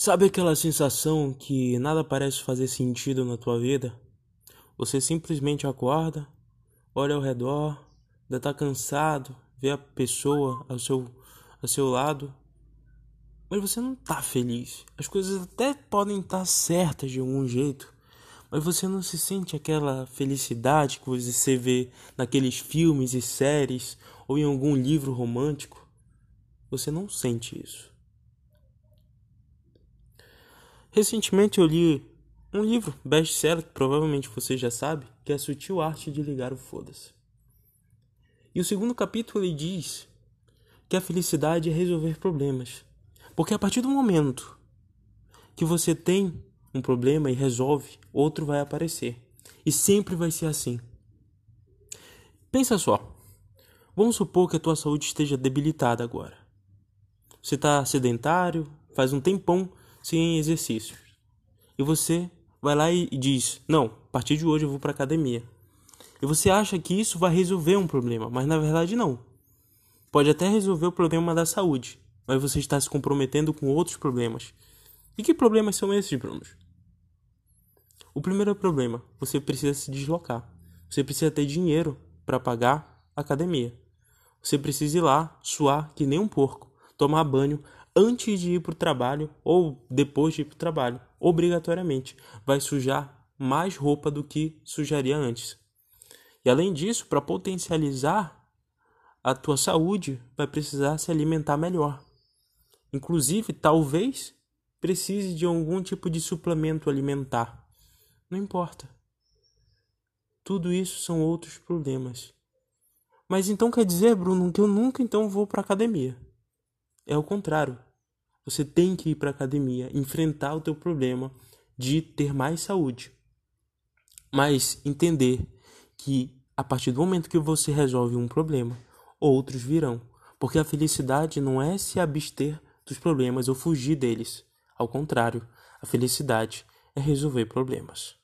Sabe aquela sensação que nada parece fazer sentido na tua vida? Você simplesmente acorda, olha ao redor, ainda tá cansado, vê a pessoa ao seu, ao seu lado, mas você não tá feliz. As coisas até podem estar tá certas de algum jeito, mas você não se sente aquela felicidade que você vê naqueles filmes e séries ou em algum livro romântico. Você não sente isso. Recentemente eu li um livro best-seller que provavelmente você já sabe, que é a Sutil Arte de Ligar o Foda-se. E o segundo capítulo ele diz que a felicidade é resolver problemas. Porque a partir do momento que você tem um problema e resolve, outro vai aparecer. E sempre vai ser assim. Pensa só. Vamos supor que a tua saúde esteja debilitada agora. Você está sedentário, faz um tempão sem exercícios. E você vai lá e diz: Não, a partir de hoje eu vou para academia. E você acha que isso vai resolver um problema, mas na verdade não. Pode até resolver o problema da saúde, mas você está se comprometendo com outros problemas. E que problemas são esses, Bruno? O primeiro problema: você precisa se deslocar. Você precisa ter dinheiro para pagar a academia. Você precisa ir lá, suar que nem um porco, tomar banho, antes de ir para o trabalho ou depois de ir para o trabalho, obrigatoriamente. Vai sujar mais roupa do que sujaria antes. E além disso, para potencializar a tua saúde, vai precisar se alimentar melhor. Inclusive, talvez precise de algum tipo de suplemento alimentar. Não importa. Tudo isso são outros problemas. Mas então quer dizer, Bruno, que eu nunca então vou para academia. É o contrário. Você tem que ir para academia, enfrentar o teu problema de ter mais saúde. Mas entender que a partir do momento que você resolve um problema, outros virão. Porque a felicidade não é se abster dos problemas ou fugir deles. Ao contrário, a felicidade é resolver problemas.